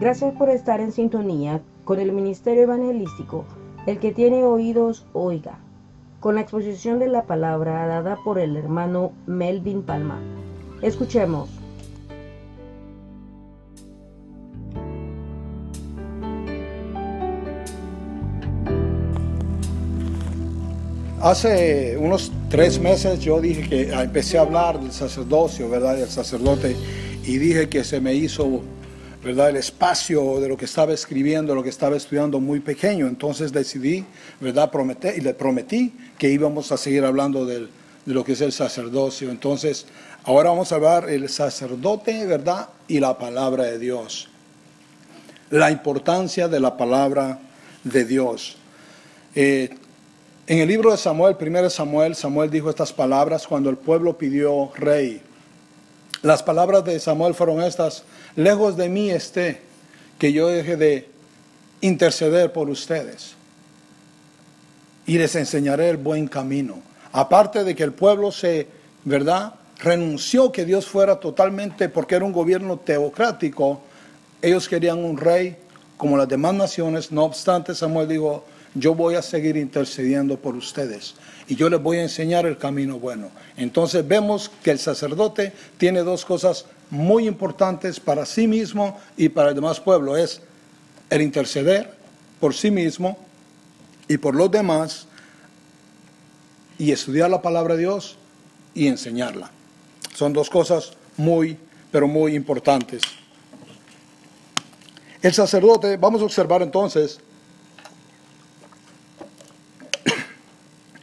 gracias por estar en sintonía con el Ministerio Evangelístico. El que tiene oídos, oiga, con la exposición de la palabra dada por el hermano Melvin Palma. Escuchemos. Hace unos tres meses yo dije que empecé a hablar del sacerdocio, ¿verdad? Del sacerdote y dije que se me hizo, ¿verdad? El espacio de lo que estaba escribiendo, lo que estaba estudiando muy pequeño. Entonces decidí, ¿verdad? Prometer, y le prometí que íbamos a seguir hablando de lo que es el sacerdocio. Entonces, ahora vamos a hablar el sacerdote, ¿verdad? Y la palabra de Dios. La importancia de la palabra de Dios. Eh, en el libro de Samuel, 1 Samuel, Samuel dijo estas palabras cuando el pueblo pidió rey. Las palabras de Samuel fueron estas, lejos de mí esté que yo deje de interceder por ustedes y les enseñaré el buen camino. Aparte de que el pueblo se, ¿verdad? Renunció que Dios fuera totalmente, porque era un gobierno teocrático, ellos querían un rey como las demás naciones, no obstante Samuel dijo, yo voy a seguir intercediendo por ustedes y yo les voy a enseñar el camino bueno. Entonces vemos que el sacerdote tiene dos cosas muy importantes para sí mismo y para el demás pueblo. Es el interceder por sí mismo y por los demás y estudiar la palabra de Dios y enseñarla. Son dos cosas muy, pero muy importantes. El sacerdote, vamos a observar entonces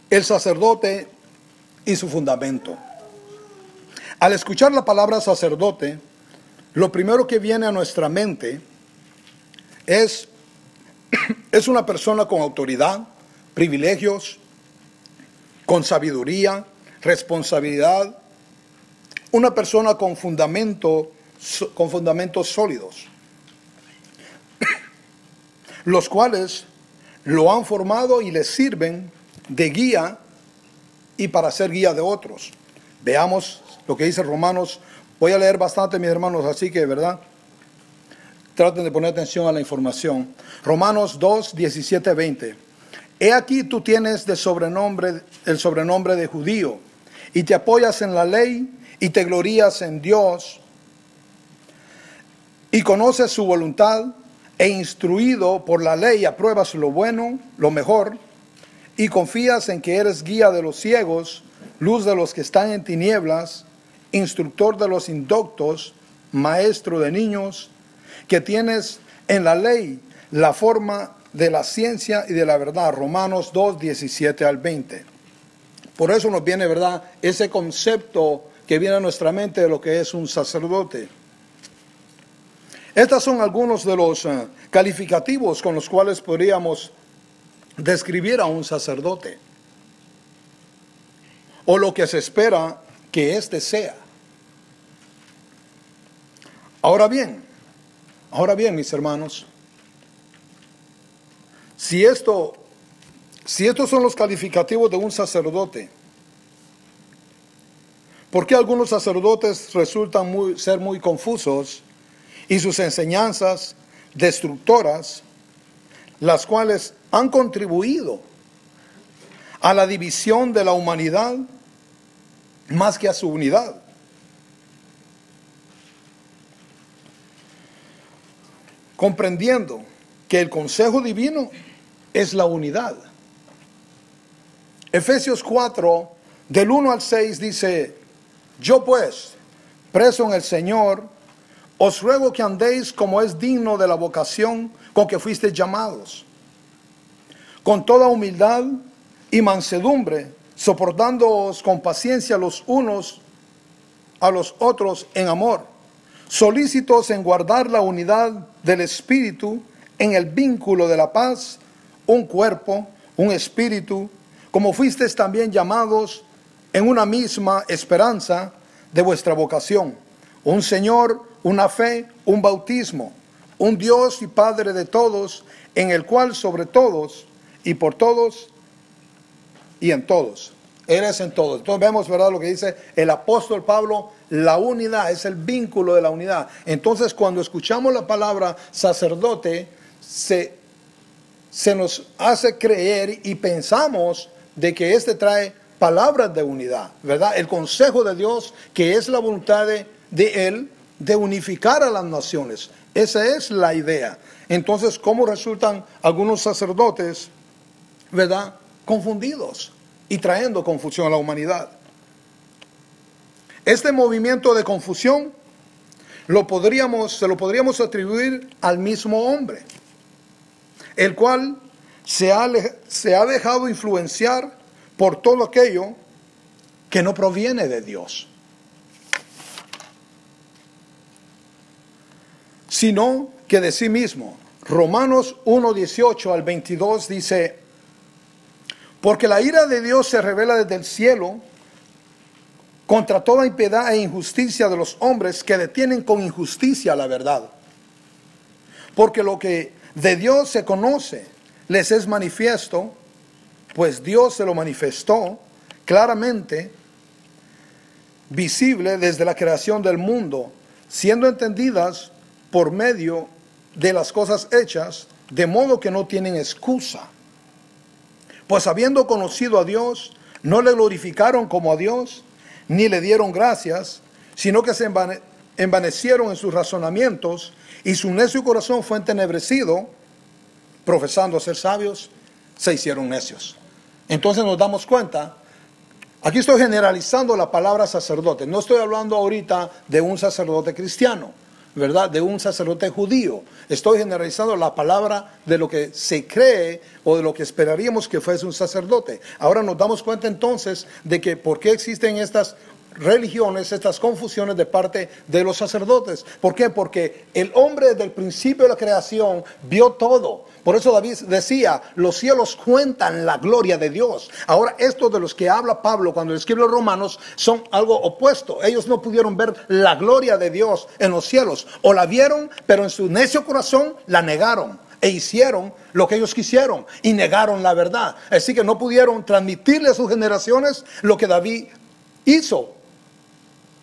el sacerdote y su fundamento. Al escuchar la palabra sacerdote, lo primero que viene a nuestra mente es, es una persona con autoridad, privilegios, con sabiduría, responsabilidad, una persona con, fundamento, con fundamentos sólidos, los cuales lo han formado y le sirven de guía y para ser guía de otros. Veamos lo que dice Romanos. Voy a leer bastante, mis hermanos, así que, ¿verdad? Traten de poner atención a la información. Romanos 2, 17, 20. He aquí tú tienes de sobrenombre, el sobrenombre de judío y te apoyas en la ley y te glorías en Dios y conoces su voluntad e instruido por la ley apruebas lo bueno, lo mejor y confías en que eres guía de los ciegos, luz de los que están en tinieblas, instructor de los indoctos, maestro de niños, que tienes en la ley la forma de la ciencia y de la verdad. Romanos 2, 17 al 20. Por eso nos viene, ¿verdad?, ese concepto que viene a nuestra mente de lo que es un sacerdote. Estos son algunos de los eh, calificativos con los cuales podríamos describir a un sacerdote o lo que se espera que éste sea. Ahora bien, ahora bien, mis hermanos, si esto, si estos son los calificativos de un sacerdote, ¿por qué algunos sacerdotes resultan muy, ser muy confusos y sus enseñanzas destructoras, las cuales han contribuido a la división de la humanidad más que a su unidad. Comprendiendo que el consejo divino es la unidad. Efesios 4, del 1 al 6 dice, yo pues, preso en el Señor, os ruego que andéis como es digno de la vocación con que fuisteis llamados con toda humildad y mansedumbre, soportándoos con paciencia los unos a los otros en amor, solícitos en guardar la unidad del Espíritu en el vínculo de la paz, un cuerpo, un espíritu, como fuisteis también llamados en una misma esperanza de vuestra vocación, un Señor, una fe, un bautismo, un Dios y Padre de todos, en el cual sobre todos y por todos y en todos eres en todo. Entonces vemos, ¿verdad? Lo que dice el apóstol Pablo, la unidad es el vínculo de la unidad. Entonces cuando escuchamos la palabra sacerdote, se, se nos hace creer y pensamos de que este trae palabras de unidad, ¿verdad? El consejo de Dios, que es la voluntad de, de Él, de unificar a las naciones. Esa es la idea. Entonces, ¿cómo resultan algunos sacerdotes, ¿verdad? Confundidos y trayendo confusión a la humanidad. Este movimiento de confusión se lo podríamos atribuir al mismo hombre, el cual se ha, se ha dejado influenciar por todo aquello que no proviene de Dios, sino que de sí mismo. Romanos 1, 18 al 22 dice, porque la ira de Dios se revela desde el cielo contra toda impiedad e injusticia de los hombres que detienen con injusticia la verdad. Porque lo que de Dios se conoce les es manifiesto, pues Dios se lo manifestó claramente, visible desde la creación del mundo, siendo entendidas por medio de las cosas hechas, de modo que no tienen excusa. Pues habiendo conocido a Dios, no le glorificaron como a Dios, ni le dieron gracias, sino que se envanecieron en sus razonamientos y su necio corazón fue entenebrecido, profesando ser sabios, se hicieron necios. Entonces nos damos cuenta, aquí estoy generalizando la palabra sacerdote, no estoy hablando ahorita de un sacerdote cristiano. ¿Verdad? De un sacerdote judío. Estoy generalizando la palabra de lo que se cree o de lo que esperaríamos que fuese un sacerdote. Ahora nos damos cuenta entonces de que por qué existen estas religiones, estas confusiones de parte de los sacerdotes. ¿Por qué? Porque el hombre desde el principio de la creación vio todo. Por eso David decía, los cielos cuentan la gloria de Dios. Ahora, estos de los que habla Pablo cuando escribe los romanos son algo opuesto. Ellos no pudieron ver la gloria de Dios en los cielos. O la vieron, pero en su necio corazón la negaron e hicieron lo que ellos quisieron y negaron la verdad. Así que no pudieron transmitirle a sus generaciones lo que David hizo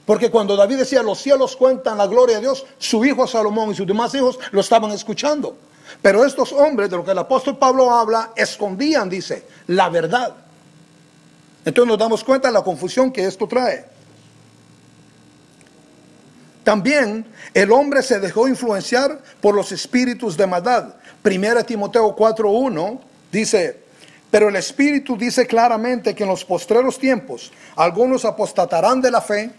porque cuando David decía, los cielos cuentan la gloria de Dios, su hijo Salomón y sus demás hijos lo estaban escuchando. Pero estos hombres, de lo que el apóstol Pablo habla, escondían, dice, la verdad. Entonces nos damos cuenta de la confusión que esto trae. También el hombre se dejó influenciar por los espíritus de maldad. Primera Timoteo 4.1 dice, pero el espíritu dice claramente que en los postreros tiempos algunos apostatarán de la fe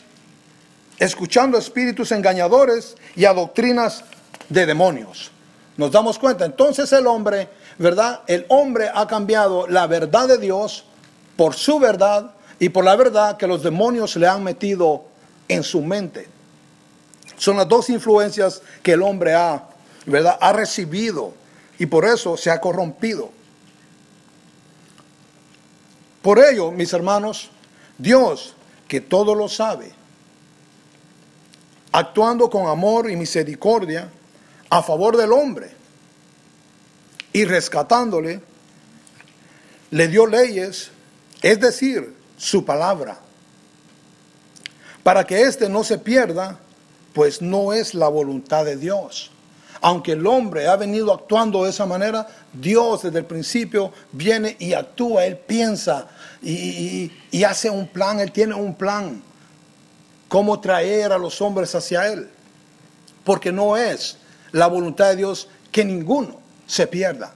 escuchando espíritus engañadores y a doctrinas de demonios. Nos damos cuenta, entonces el hombre, ¿verdad? El hombre ha cambiado la verdad de Dios por su verdad y por la verdad que los demonios le han metido en su mente. Son las dos influencias que el hombre ha, ¿verdad? Ha recibido y por eso se ha corrompido. Por ello, mis hermanos, Dios, que todo lo sabe, actuando con amor y misericordia a favor del hombre y rescatándole, le dio leyes, es decir, su palabra, para que éste no se pierda, pues no es la voluntad de Dios. Aunque el hombre ha venido actuando de esa manera, Dios desde el principio viene y actúa, Él piensa y, y hace un plan, Él tiene un plan cómo traer a los hombres hacia Él. Porque no es la voluntad de Dios que ninguno se pierda.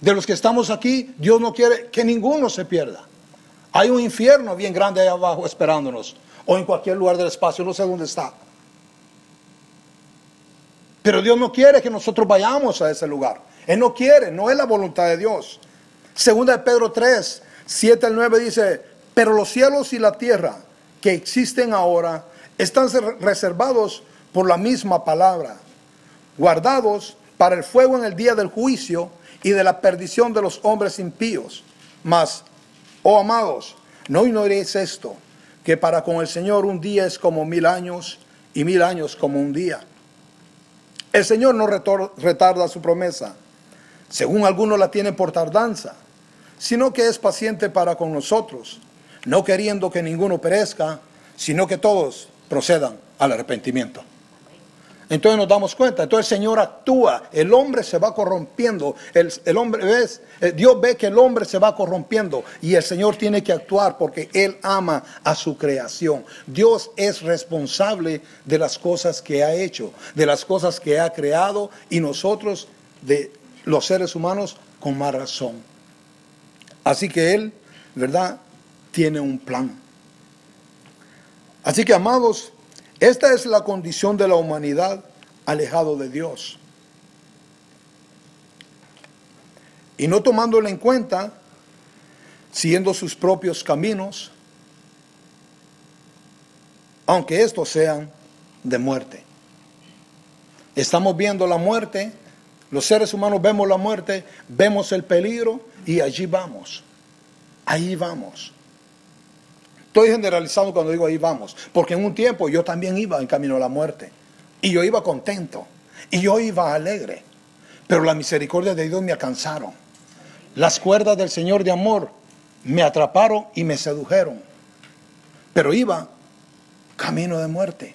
De los que estamos aquí, Dios no quiere que ninguno se pierda. Hay un infierno bien grande ahí abajo esperándonos, o en cualquier lugar del espacio, no sé dónde está. Pero Dios no quiere que nosotros vayamos a ese lugar. Él no quiere, no es la voluntad de Dios. Segunda de Pedro 3, 7 al 9 dice, pero los cielos y la tierra que existen ahora están reservados por la misma palabra, guardados para el fuego en el día del juicio y de la perdición de los hombres impíos. Mas, oh amados, no ignoréis esto, que para con el Señor un día es como mil años y mil años como un día. El Señor no retarda su promesa, según algunos la tienen por tardanza, sino que es paciente para con nosotros, no queriendo que ninguno perezca, sino que todos procedan al arrepentimiento. Entonces nos damos cuenta, entonces el Señor actúa, el hombre se va corrompiendo, el, hombre ves, eh, Dios ve que el hombre se va corrompiendo y el Señor tiene que actuar porque Él ama a su creación. Dios es responsable de las cosas que ha hecho, de las cosas que ha creado y nosotros, de los seres humanos, con más razón. Así que Él, ¿verdad? Tiene un plan. Así que, amados, esta es la condición de la humanidad alejado de Dios. Y no tomándole en cuenta, siguiendo sus propios caminos, aunque estos sean de muerte. Estamos viendo la muerte, los seres humanos vemos la muerte, vemos el peligro y allí vamos. Ahí vamos. Estoy generalizando cuando digo ahí vamos, porque en un tiempo yo también iba en camino a la muerte y yo iba contento y yo iba alegre, pero la misericordia de Dios me alcanzaron. Las cuerdas del Señor de amor me atraparon y me sedujeron, pero iba camino de muerte.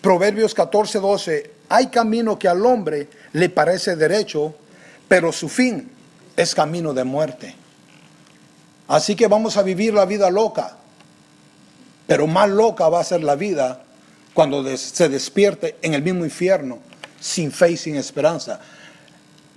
Proverbios 14, 12, hay camino que al hombre le parece derecho, pero su fin es camino de muerte. Así que vamos a vivir la vida loca. Pero más loca va a ser la vida cuando se despierte en el mismo infierno, sin fe y sin esperanza.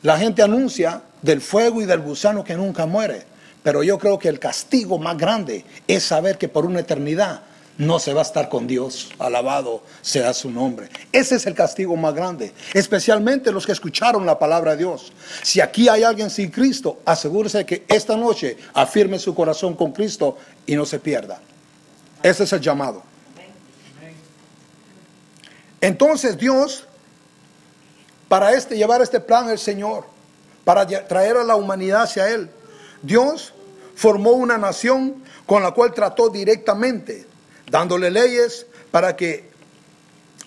La gente anuncia del fuego y del gusano que nunca muere, pero yo creo que el castigo más grande es saber que por una eternidad no se va a estar con Dios. Alabado sea su nombre. Ese es el castigo más grande, especialmente los que escucharon la palabra de Dios. Si aquí hay alguien sin Cristo, asegúrese que esta noche afirme su corazón con Cristo y no se pierda. Ese es el llamado. Entonces Dios, para este, llevar este plan el Señor, para traer a la humanidad hacia Él, Dios formó una nación con la cual trató directamente dándole leyes para que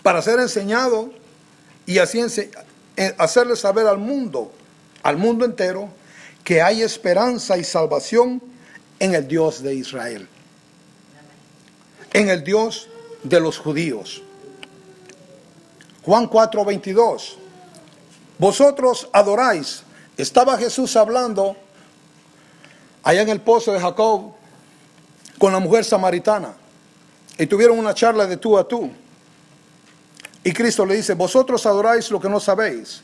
para ser enseñado y así eh, hacerle saber al mundo, al mundo entero, que hay esperanza y salvación en el Dios de Israel, en el Dios de los judíos. Juan 4, 22. Vosotros adoráis. Estaba Jesús hablando allá en el pozo de Jacob con la mujer samaritana y tuvieron una charla de tú a tú. Y Cristo le dice, vosotros adoráis lo que no sabéis,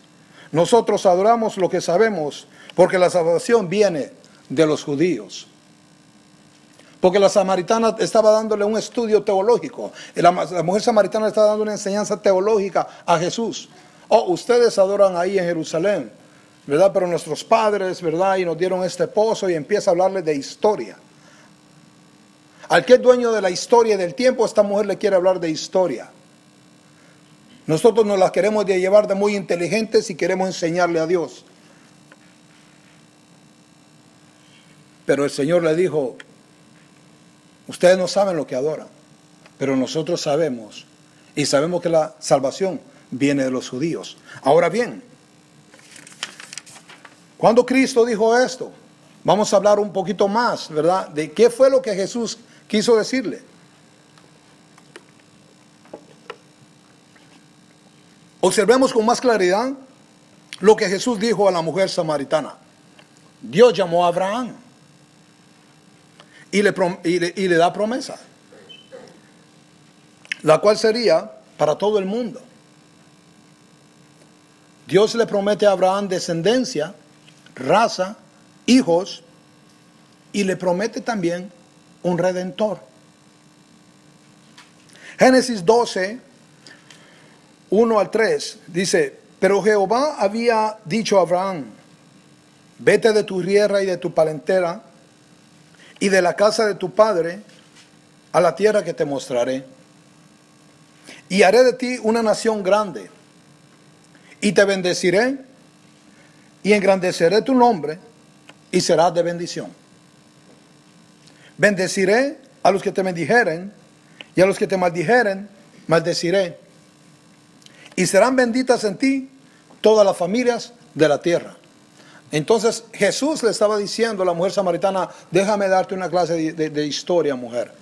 nosotros adoramos lo que sabemos, porque la salvación viene de los judíos. Porque la samaritana estaba dándole un estudio teológico, la, mujer samaritana estaba dando una enseñanza teológica a Jesús. Oh, ustedes adoran ahí en Jerusalén, ¿verdad? Pero nuestros padres, ¿verdad? Y nos dieron este pozo y empieza a hablarle de historia. Al que es dueño de la historia y del tiempo, esta mujer le quiere hablar de historia. Nosotros nos la queremos llevar de muy inteligentes y queremos enseñarle a Dios. Pero el Señor le dijo, ustedes no saben lo que adoran, pero nosotros sabemos y sabemos que la salvación viene de los judíos. Ahora bien, cuando Cristo dijo esto, vamos a hablar un poquito más, ¿verdad? De qué fue lo que Jesús quiso decirle. Observemos con más claridad lo que Jesús dijo a la mujer samaritana. Dios llamó a Abraham y le, da promesa, la cual sería para todo el mundo. Dios le promete a Abraham descendencia, raza, hijos, y le promete también un redentor. Génesis 12, 1 al 3 dice, pero Jehová había dicho a Abraham, vete de tu tierra y de tu palentera y de la casa de tu padre a la tierra que te mostraré. Y haré de ti una nación grande y te bendeciré y engrandeceré tu nombre y serás de bendición. Bendeciré a los que te bendijeren y a los que te maldijeren, maldeciré. Y serán benditas en ti todas las familias de la tierra. Entonces Jesús le estaba diciendo a la mujer samaritana, déjame darte una clase de, historia, mujer.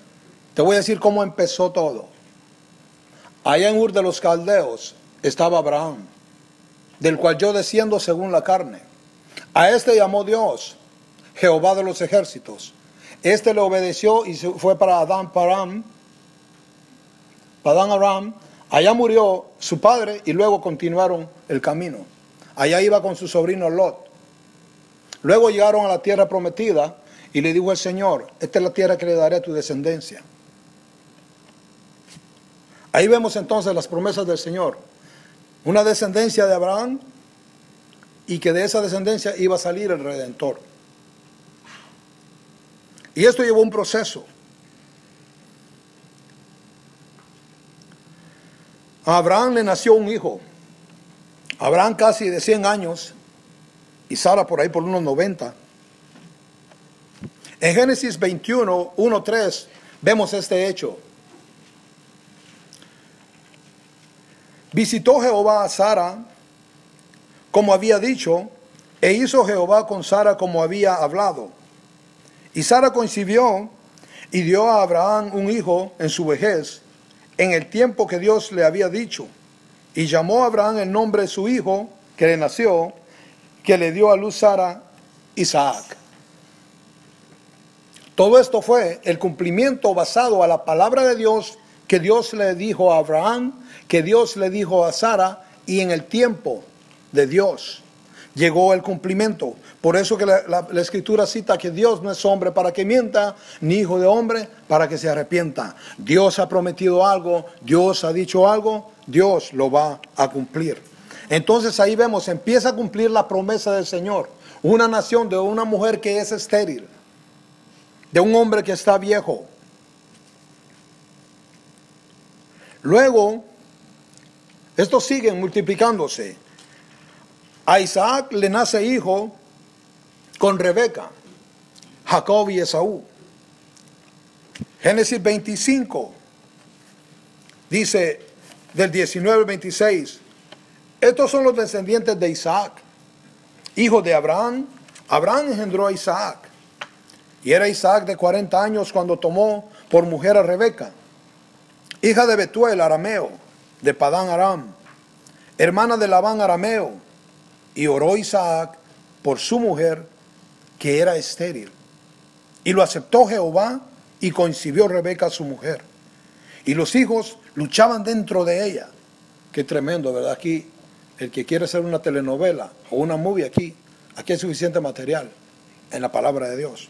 Te voy a decir cómo empezó todo. Allá en Ur de los Caldeos estaba Abraham, del cual yo desciendo según la carne. A este llamó Dios, Jehová de los ejércitos. Este le obedeció y fue para Adán Param, Padán Aram. Allá murió su padre y luego continuaron el camino. Allá iba con su sobrino Lot. Luego llegaron a la tierra prometida y le dijo el Señor, esta es la tierra que le daré a tu descendencia. Ahí vemos entonces las promesas del Señor. Una descendencia de Abraham y que de esa descendencia iba a salir el Redentor. Y esto llevó un proceso. A Abraham le nació un hijo. Abraham casi de 100 años y Sara por ahí por unos 90. En Génesis 21, 1, 3 vemos este hecho. Visitó Jehová a Sara como había dicho, e hizo Jehová con Sara como había hablado. Y Sara concibió y dio a Abraham un hijo en su vejez, en el tiempo que Dios le había dicho. Y llamó a Abraham el nombre de su hijo, que le nació, que le dio a luz Sara, Isaac. Todo esto fue el cumplimiento basado a la palabra de Dios que Dios le dijo a Abraham, que Dios le dijo a Sara y en el tiempo de Dios llegó el cumplimiento. Por eso que la, escritura cita que Dios no es hombre para que mienta, ni hijo de hombre para que se arrepienta. Dios ha prometido algo, Dios ha dicho algo, Dios lo va a cumplir. Entonces ahí vemos, empieza a cumplir la promesa del Señor. Una nación de una mujer que es estéril, de un hombre que está viejo. Luego, estos siguen multiplicándose. A Isaac le nace hijo con Rebeca, Jacob y Esaú. Génesis 25 dice del 19 al 26, estos son los descendientes de Isaac, hijo de Abraham. Abraham engendró a Isaac. Y era Isaac de 40 años cuando tomó por mujer a Rebeca, hija de Betuel arameo, de Padán Aram, hermana de Labán arameo. Y oró Isaac por su mujer, que era estéril. Y lo aceptó Jehová y concibió Rebeca su mujer. Y los hijos luchaban dentro de ella. Qué tremendo, ¿verdad? Aquí el que quiere hacer una telenovela o una movie aquí, aquí hay suficiente material en la palabra de Dios.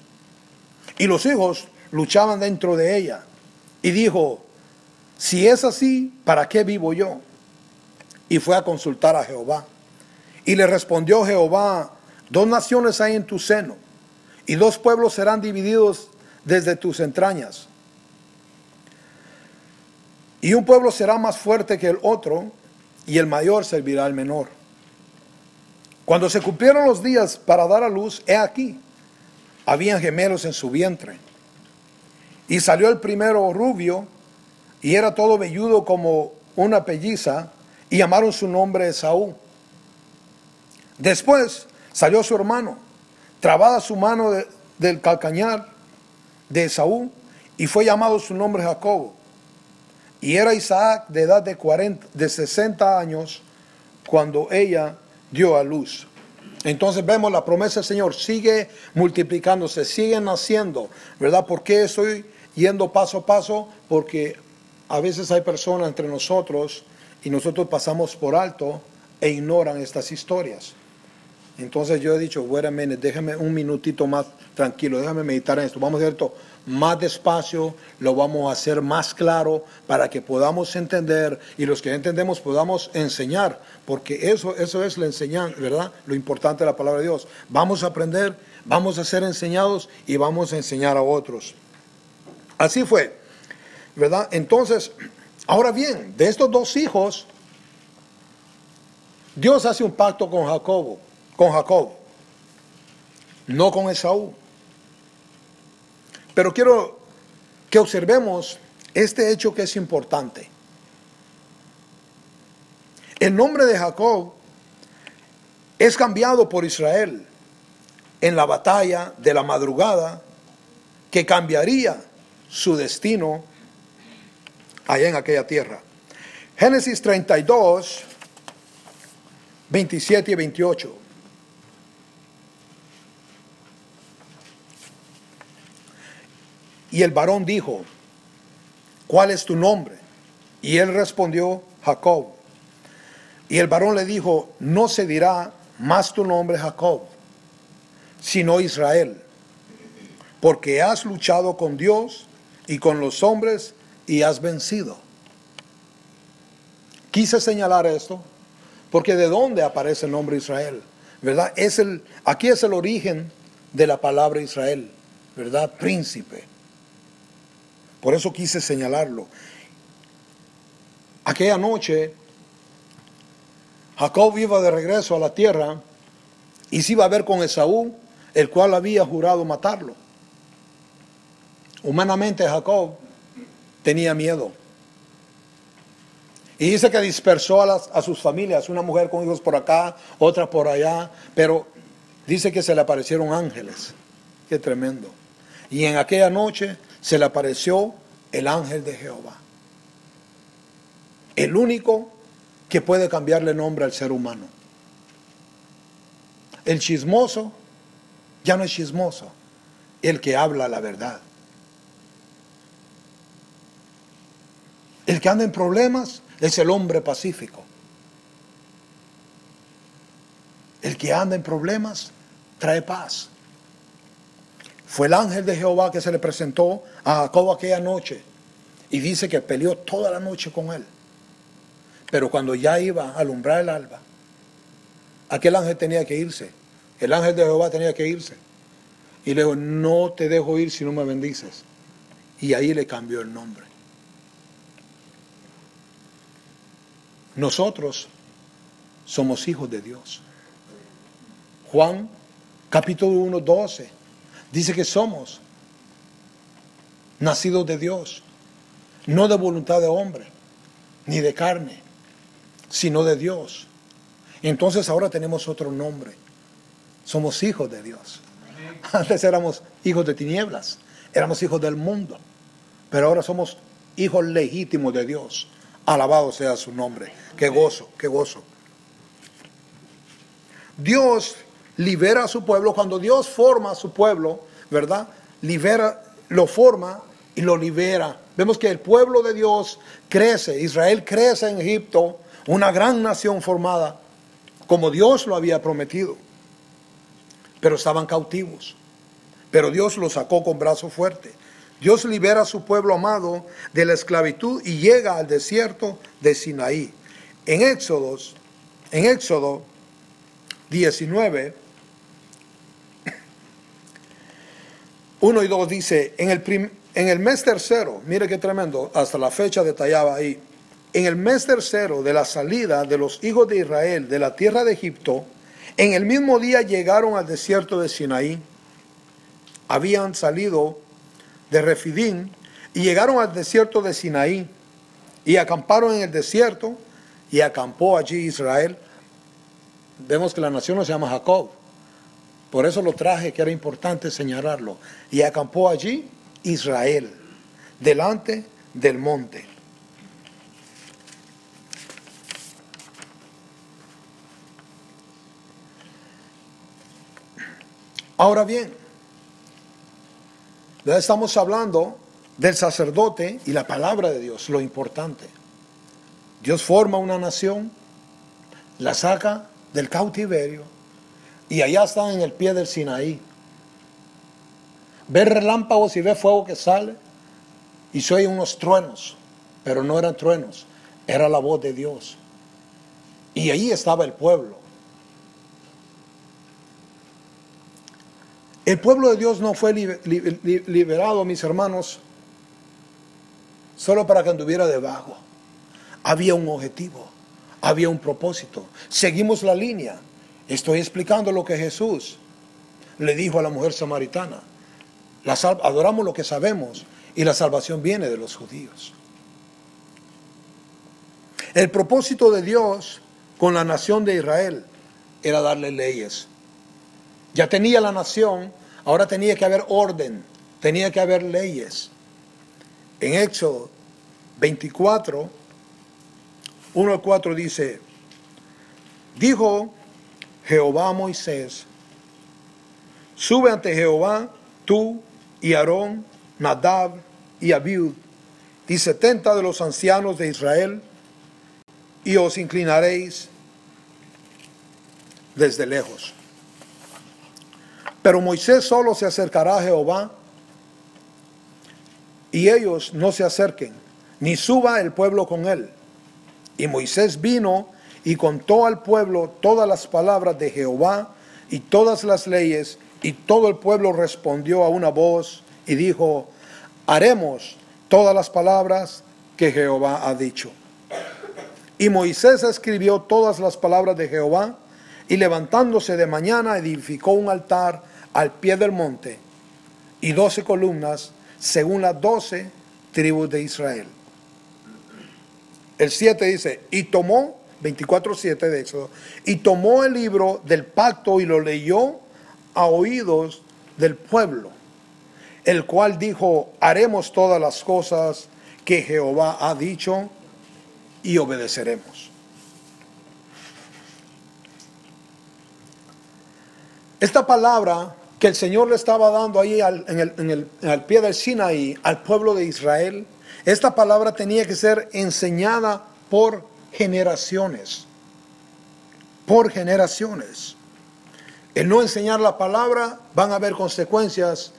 Y los hijos luchaban dentro de ella. Y dijo, si es así, ¿para qué vivo yo? Y fue a consultar a Jehová. Y le respondió Jehová, dos naciones hay en tu seno, y dos pueblos serán divididos desde tus entrañas. Y un pueblo será más fuerte que el otro, y el mayor servirá al menor. Cuando se cumplieron los días para dar a luz, he aquí, habían gemelos en su vientre. Y salió el primero rubio, y era todo velludo como una pelliza, y llamaron su nombre Esaú. Después salió su hermano, trabada su mano del calcañar de Esaú, y fue llamado su nombre Jacobo. Y era Isaac de edad de, 40, de 60 años cuando ella dio a luz. Entonces vemos la promesa del Señor, sigue multiplicándose, sigue naciendo, ¿verdad? ¿Por qué estoy yendo paso a paso? Porque a veces hay personas entre nosotros y nosotros pasamos por alto e ignoran estas historias. Entonces yo he dicho, bueno, déjame un minutito más tranquilo, déjame meditar en esto. Vamos a hacer esto más despacio, lo vamos a hacer más claro para que podamos entender y los que entendemos podamos enseñar, porque eso, eso es la enseñanza, ¿verdad? Lo importante de la palabra de Dios. Vamos a aprender, vamos a ser enseñados y vamos a enseñar a otros. Así fue, ¿verdad? Entonces, ahora bien, de estos dos hijos, Dios hace un pacto con Jacobo con Jacob, no con Esaú. Pero quiero que observemos este hecho que es importante. El nombre de Jacob es cambiado por Israel en la batalla de la madrugada que cambiaría su destino allá en aquella tierra. Génesis 32, 27 y 28. Y el varón dijo, ¿cuál es tu nombre? Y él respondió, Jacob. Y el varón le dijo, no se dirá más tu nombre Jacob, sino Israel, porque has luchado con Dios y con los hombres y has vencido. Quise señalar esto porque de dónde aparece el nombre Israel, ¿verdad? Es el, aquí es el origen de la palabra Israel, ¿verdad? Príncipe. Por eso quise señalarlo. Aquella noche, Jacob iba de regreso a la tierra y se iba a ver con Esaú, el cual había jurado matarlo. Humanamente Jacob tenía miedo. Y dice que dispersó a, a, sus familias, una mujer con hijos por acá, otra por allá, pero dice que se le aparecieron ángeles. Qué tremendo. Y en aquella noche se le apareció el ángel de Jehová. El único que puede cambiarle nombre al ser humano. El chismoso ya no es chismoso, el que habla la verdad. El que anda en problemas es el hombre pacífico. El que anda en problemas trae paz. Fue el ángel de Jehová que se le presentó a Jacob aquella noche y dice que peleó toda la noche con él. Pero cuando ya iba a alumbrar el alba, aquel ángel tenía que irse. El ángel de Jehová tenía que irse. Y le dijo, no te dejo ir si no me bendices. Y ahí le cambió el nombre. Nosotros somos hijos de Dios. Juan capítulo 1, 12 dice que somos nacidos de Dios, no de voluntad de hombre, ni de carne, sino de Dios. Entonces ahora tenemos otro nombre. Somos hijos de Dios. Antes éramos hijos de tinieblas, éramos hijos del mundo, pero ahora somos hijos legítimos de Dios. Alabado sea su nombre. Qué gozo, qué gozo. Dios libera a su pueblo. Cuando Dios forma a su pueblo, ¿verdad? Libera, lo forma y lo libera. Vemos que el pueblo de Dios crece. Israel crece en Egipto, una gran nación formada, como Dios lo había prometido. Pero estaban cautivos. Pero Dios los sacó con brazo fuerte. Dios libera a su pueblo amado de la esclavitud y llega al desierto de Sinaí. En Éxodo, en Éxodo 19, 1 y 2 dice, en el, en el mes tercero, mire qué tremendo, hasta la fecha detallaba ahí, en el mes tercero de la salida de los hijos de Israel de la tierra de Egipto, en el mismo día llegaron al desierto de Sinaí. Habían salido de Refidín y llegaron al desierto de Sinaí y acamparon en el desierto y acampó allí Israel. Vemos que la nación no se llama Jacob. Por eso lo traje, que era importante señalarlo. Y acampó allí Israel, delante del monte. Ahora bien, ya estamos hablando del sacerdote y la palabra de Dios, lo importante. Dios forma una nación, la saca del cautiverio y allá están en el pie del Sinaí. Ve relámpagos y ve fuego que sale y se oyen unos truenos, pero no eran truenos, era la voz de Dios. Y allí estaba el pueblo. El pueblo de Dios no fue liberado, mis hermanos, solo para que anduviera debajo. Había un objetivo, había un propósito. Seguimos la línea. Estoy explicando lo que Jesús le dijo a la mujer samaritana. adoramos lo que sabemos y la salvación viene de los judíos. El propósito de Dios con la nación de Israel era darle leyes Ya tenía la nación, ahora tenía que haber orden, tenía que haber leyes. En Éxodo 24, 1 al 4 dice, dijo Jehová a Moisés, sube ante Jehová tú y Aarón, Nadab y Abiud, y setenta de los ancianos de Israel, y os inclinaréis desde lejos. Pero Moisés solo se acercará a Jehová, y ellos no se acerquen, ni suba el pueblo con él. Y Moisés vino y contó al pueblo todas las palabras de Jehová y todas las leyes, y todo el pueblo respondió a una voz y dijo, haremos todas las palabras que Jehová ha dicho. Y Moisés escribió todas las palabras de Jehová, y levantándose de mañana edificó un altar al pie del monte y doce columnas según las doce tribus de Israel. El 7 dice, y tomó, 24.7 de Éxodo, y tomó el libro del pacto y lo leyó a oídos del pueblo, el cual dijo, haremos todas las cosas que Jehová ha dicho y obedeceremos. Esta palabra que el Señor le estaba dando ahí al, en, el, pie del Sinaí al pueblo de Israel, esta palabra tenía que ser enseñada por generaciones, por generaciones. El no enseñar la palabra van a haber consecuencias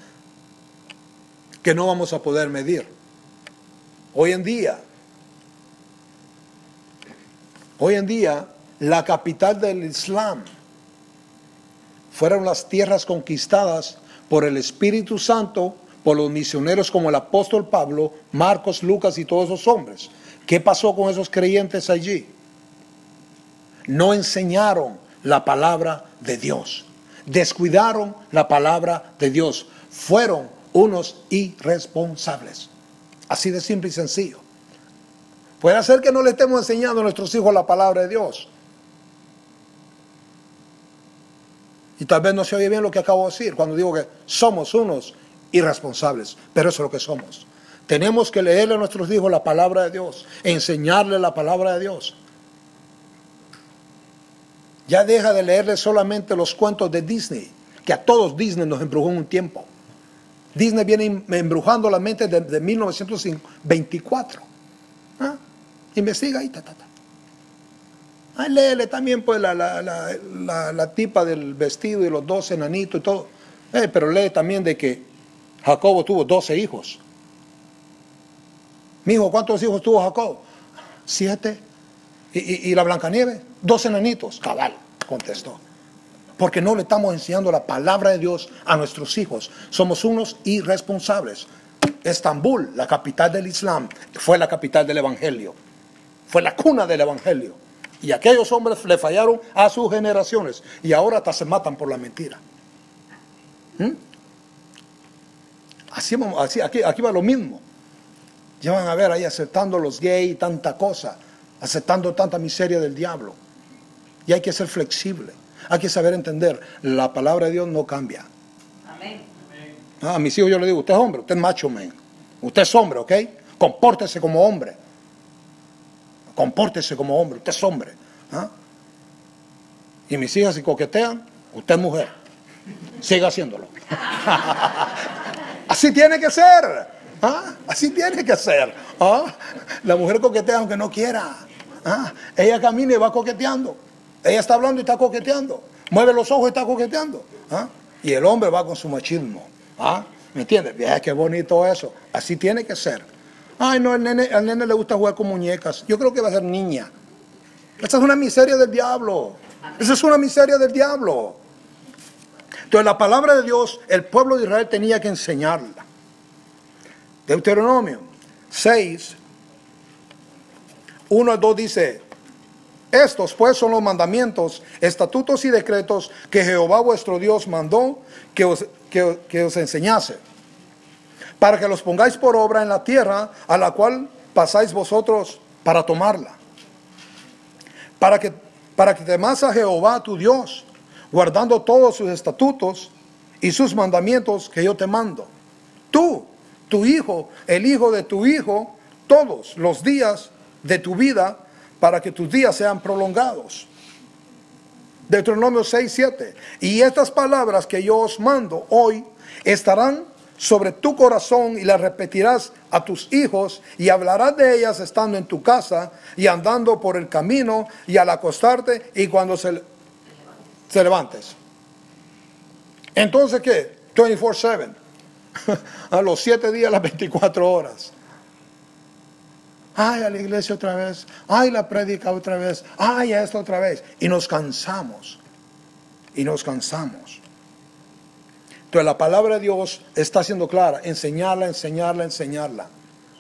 que no vamos a poder medir. Hoy en día, hoy en día, la capital del Islam fueron las tierras conquistadas por el Espíritu Santo, por los misioneros como el apóstol Pablo, Marcos, Lucas y todos esos hombres. ¿Qué pasó con esos creyentes allí? No enseñaron la palabra de Dios. Descuidaron la palabra de Dios. Fueron unos irresponsables. Así de simple y sencillo. Puede ser que no le estemos enseñando a nuestros hijos la palabra de Dios. Y tal vez no se oye bien lo que acabo de decir cuando digo que somos unos irresponsables, pero eso es lo que somos. Tenemos que leerle a nuestros hijos la palabra de Dios, enseñarle la palabra de Dios. Ya deja de leerle solamente los cuentos de Disney, que a todos Disney nos embrujó en un tiempo. Disney viene embrujando la mente desde 1924. ¿Ah? Investiga ahí, ta, ta, ta. Ay, léele también pues la, la, la, la, tipa del vestido y los dos enanitos y todo. Eh, pero lee también de que Jacobo tuvo doce hijos. Mijo, ¿cuántos hijos tuvo Jacob? Siete. ¿Y, y, y la Blancanieve? Dos enanitos. Cabal, contestó. Porque no le estamos enseñando la palabra de Dios a nuestros hijos. Somos unos irresponsables. Estambul, la capital del Islam, fue la capital del Evangelio. Fue la cuna del Evangelio. Y aquellos hombres le fallaron a sus generaciones y ahora hasta se matan por la mentira. ¿Mm? Así, aquí va lo mismo. Ya van a ver ahí aceptando los gays y tanta cosa, aceptando tanta miseria del diablo. Y hay que ser flexible, hay que saber entender, la palabra de Dios no cambia. Amén. Ah, a mis hijos yo le digo, usted es hombre, usted es macho, man. Usted es hombre, ¿ok? Compórtese como hombre compórtese como hombre, usted es hombre. ¿ah? Y mis hijas si coquetean, usted es mujer. Siga haciéndolo. Así tiene que ser. ¿Ah? Así tiene que ser. ¿ah? La mujer coquetea aunque no quiera. Ella camina y va coqueteando. Ella está hablando y está coqueteando. Mueve los ojos y está coqueteando. Y el hombre va con su machismo. ¿Me entiendes? qué bonito eso. Así tiene que ser. Ay, no, al al nene le gusta jugar con muñecas. Yo creo que va a ser niña. Esa es una miseria del diablo. Esa es una miseria del diablo. Entonces la palabra de Dios, el pueblo de Israel tenía que enseñarla. Deuteronomio 6, 1 a 2 dice, estos pues son los mandamientos, estatutos y decretos que Jehová vuestro Dios mandó que os, que, que os enseñase para que los pongáis por obra en la tierra a la cual pasáis vosotros para tomarla. Para que, para que a Jehová tu Dios, guardando todos sus estatutos y sus mandamientos que yo te mando. Tú, tu hijo, el hijo de tu hijo, todos los días de tu vida, para que tus días sean prolongados. Deuteronomio 6, 7. Y estas palabras que yo os mando hoy estarán sobre tu corazón y las repetirás a tus hijos y hablarás de ellas estando en tu casa y andando por el camino y al acostarte y cuando se, se levantes. Entonces, ¿qué? 24/7. a los 7 días, las 24 horas. Ay, a la iglesia otra vez. Ay, la prédica otra vez. Ay, a esto otra vez. Y nos cansamos. Y nos cansamos. Entonces la palabra de Dios está siendo clara. Enseñarla, enseñarla, enseñarla.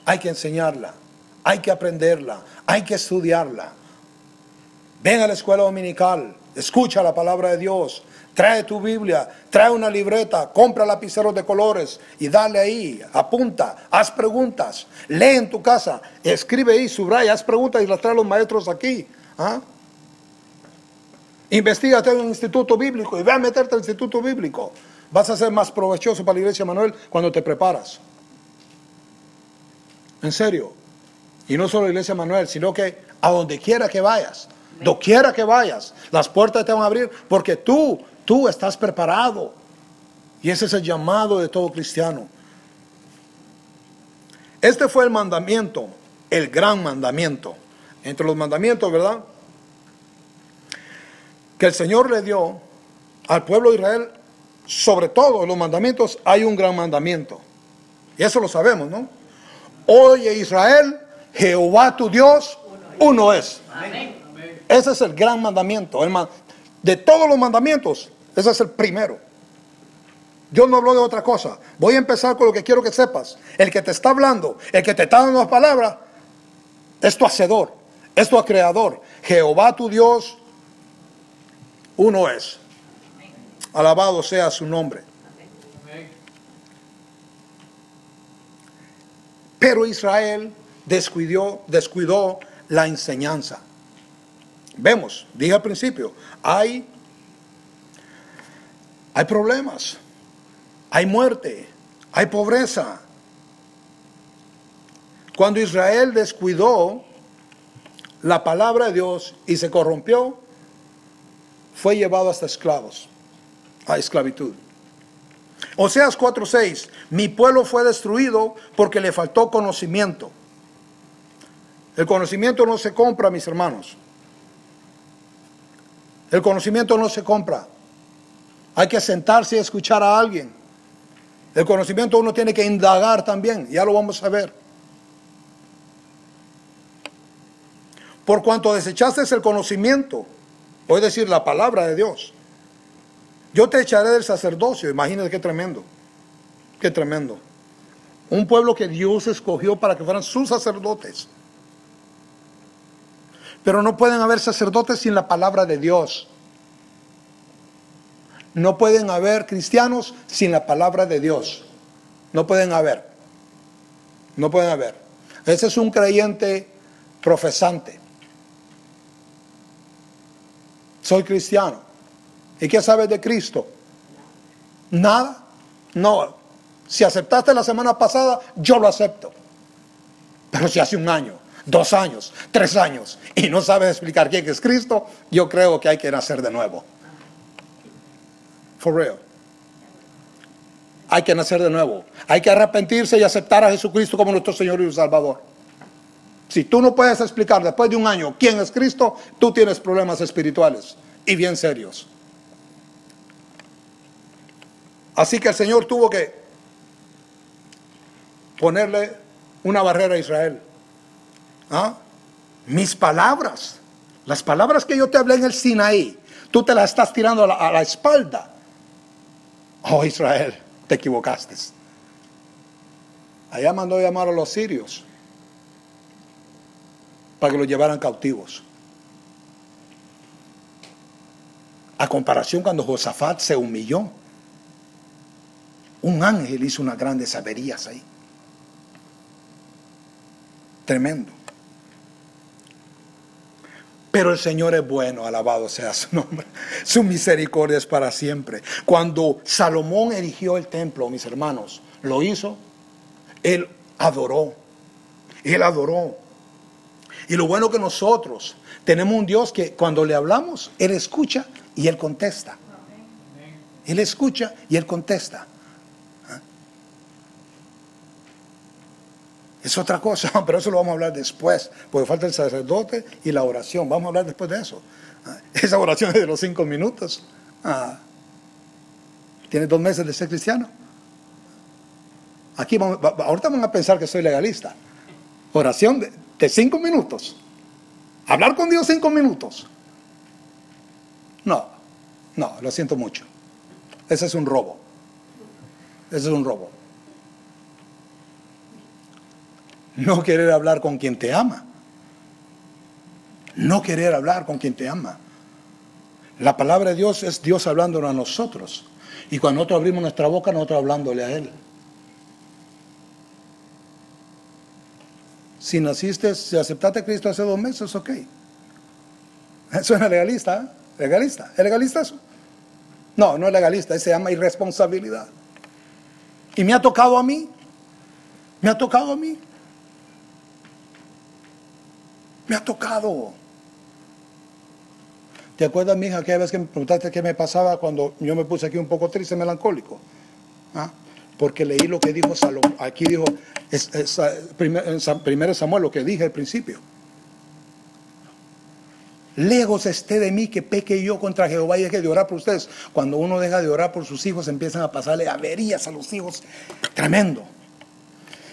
Hay que enseñarla. Hay que aprenderla. Hay que estudiarla. Ven a la escuela dominical. Escucha la palabra de Dios. Trae tu Biblia, trae una libreta, compra lapiceros de colores y dale ahí, apunta, haz preguntas, lee en tu casa, escribe ahí, subraya, haz preguntas y las trae los maestros aquí. ¿ah? Investígate en un instituto bíblico y ve a meterte al instituto bíblico. Vas a ser más provechoso para la iglesia Manuel cuando te preparas. En serio. Y no solo la iglesia Manuel, sino que a donde quiera que vayas, donde quiera que vayas, las puertas te van a abrir porque tú Tú estás preparado. Y ese es el llamado de todo cristiano. Este fue el mandamiento, el gran mandamiento. Entre los mandamientos, ¿verdad? Que el Señor le dio al pueblo de Israel, sobre todo los mandamientos, hay un gran mandamiento. Y eso lo sabemos, ¿no? Oye Israel, Jehová tu Dios, uno es. Ese es el gran mandamiento. de todos los mandamientos, ese es el primero. Dios no habló de otra cosa. Voy a empezar con lo que quiero que sepas. El que te está hablando, el que te está dando las palabras, es tu hacedor, es tu creador. Jehová tu Dios, uno es. Alabado sea su nombre. Pero Israel descuidó, descuidó la enseñanza. Vemos, dije al principio, hay hay problemas, hay muerte, hay pobreza. Cuando Israel descuidó la palabra de Dios y se corrompió, fue llevado hasta esclavos, a esclavitud. Oseas 4:6, mi pueblo fue destruido porque le faltó conocimiento. El conocimiento no se compra, mis hermanos. El conocimiento no se compra. Hay que sentarse y escuchar a alguien. El conocimiento uno tiene que indagar también, ya lo vamos a ver. Por cuanto desechaste el conocimiento, voy a decir la palabra de Dios, yo te echaré del sacerdocio. Imagínate qué tremendo, qué tremendo. Un pueblo que Dios escogió para que fueran sus sacerdotes. Pero no pueden haber sacerdotes sin la palabra de Dios. No pueden haber cristianos sin la palabra de Dios. No pueden haber. No pueden haber. Ese es un creyente profesante. Soy cristiano. ¿Y qué sabes de Cristo? Nada. No. Si aceptaste la semana pasada, yo lo acepto. Pero si hace un año, dos años, tres años y no sabes explicar quién es Cristo, yo creo que hay que nacer de nuevo. For real. Hay que nacer de nuevo. Hay que arrepentirse y aceptar a Jesucristo como nuestro Señor y Salvador. Si tú no puedes explicar después de un año quién es Cristo, tú tienes problemas espirituales y bien serios. Así que el Señor tuvo que ponerle una barrera a Israel. ¿Ah? Mis palabras, las palabras que yo te hablé en el Sinaí, tú te las estás tirando a la, a la espalda. Oh Israel, te equivocaste. Allá mandó llamar a los sirios para que los llevaran cautivos. A comparación cuando Josafat se humilló, un ángel hizo unas grandes averías ahí. Tremendo. Pero el Señor es bueno, alabado sea su nombre. Su misericordia es para siempre. Cuando Salomón erigió el templo, mis hermanos, lo hizo, él adoró. Él adoró. Y lo bueno que nosotros tenemos un Dios que cuando le hablamos, Él escucha y Él contesta. Él escucha y Él contesta. Es otra cosa, pero eso lo vamos a hablar después, porque falta el sacerdote y la oración. Vamos a hablar después de eso. ¿Ah? Esa oración es de los cinco minutos. Ah. ¿Tienes dos meses de ser cristiano? Aquí ahorita van a pensar que soy legalista. Oración de, de cinco minutos. Hablar con Dios cinco minutos. No, no, lo siento mucho. Ese es un robo. Ese es un robo. No querer hablar con quien te ama. No querer hablar con quien te ama. La palabra de Dios es Dios hablándonos a nosotros. Y cuando nosotros abrimos nuestra boca, nosotros hablándole a Él. Si naciste, si aceptaste a Cristo hace dos meses, ok. Eso es legalista, ¿eh? Legalista. ¿Es legalista eso? No, no es legalista, se llama irresponsabilidad. Y me ha tocado a mí. Me ha tocado a mí. Me ha tocado. ¿Te acuerdas, mija, aquella vez que me preguntaste qué me pasaba cuando yo me puse aquí un poco triste, melancólico? ¿Ah? Porque leí lo que dijo Salomón. Aquí dijo, es, primero Samuel, lo que dije al principio. Lejos esté de mí que peque yo contra Jehová y deje de orar por ustedes. Cuando uno deja de orar por sus hijos, empiezan a pasarle averías a los hijos. Tremendo.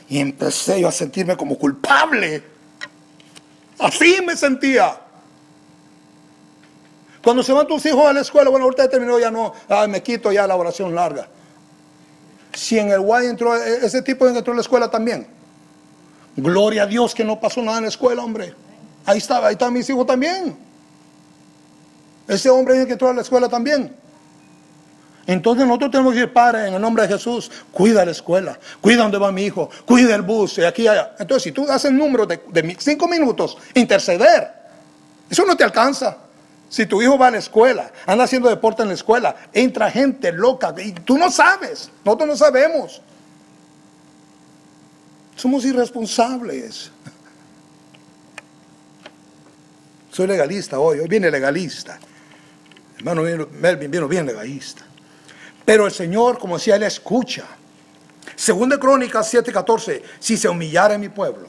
Y empecé yo a sentirme como culpable. Así me sentía. Cuando se van tus hijos a la escuela, bueno, ahorita terminó, ya no, me quito ya la oración larga. Si en el Guay entró, e, ese tipo entró a la escuela también. Gloria a Dios que no pasó nada en la escuela, hombre. Ahí estaba, ahí están mis hijos también. Ese hombre que entró a la escuela también. Entonces nosotros tenemos que decir, Padre, en el nombre de Jesús, cuida la escuela, cuida donde va mi hijo, cuida el bus, y aquí y allá. Entonces, si tú das el número de, de cinco minutos, interceder, eso no te alcanza. Si tu hijo va a la escuela, anda haciendo deporte en la escuela, entra gente loca y tú no sabes, nosotros no sabemos. Somos irresponsables. Soy legalista hoy, hoy viene legalista. Hermano Melvin vino bien legalista. Pero el Señor, como decía, Él escucha. Segunda Crónicas 7:14, si se humillara en mi pueblo,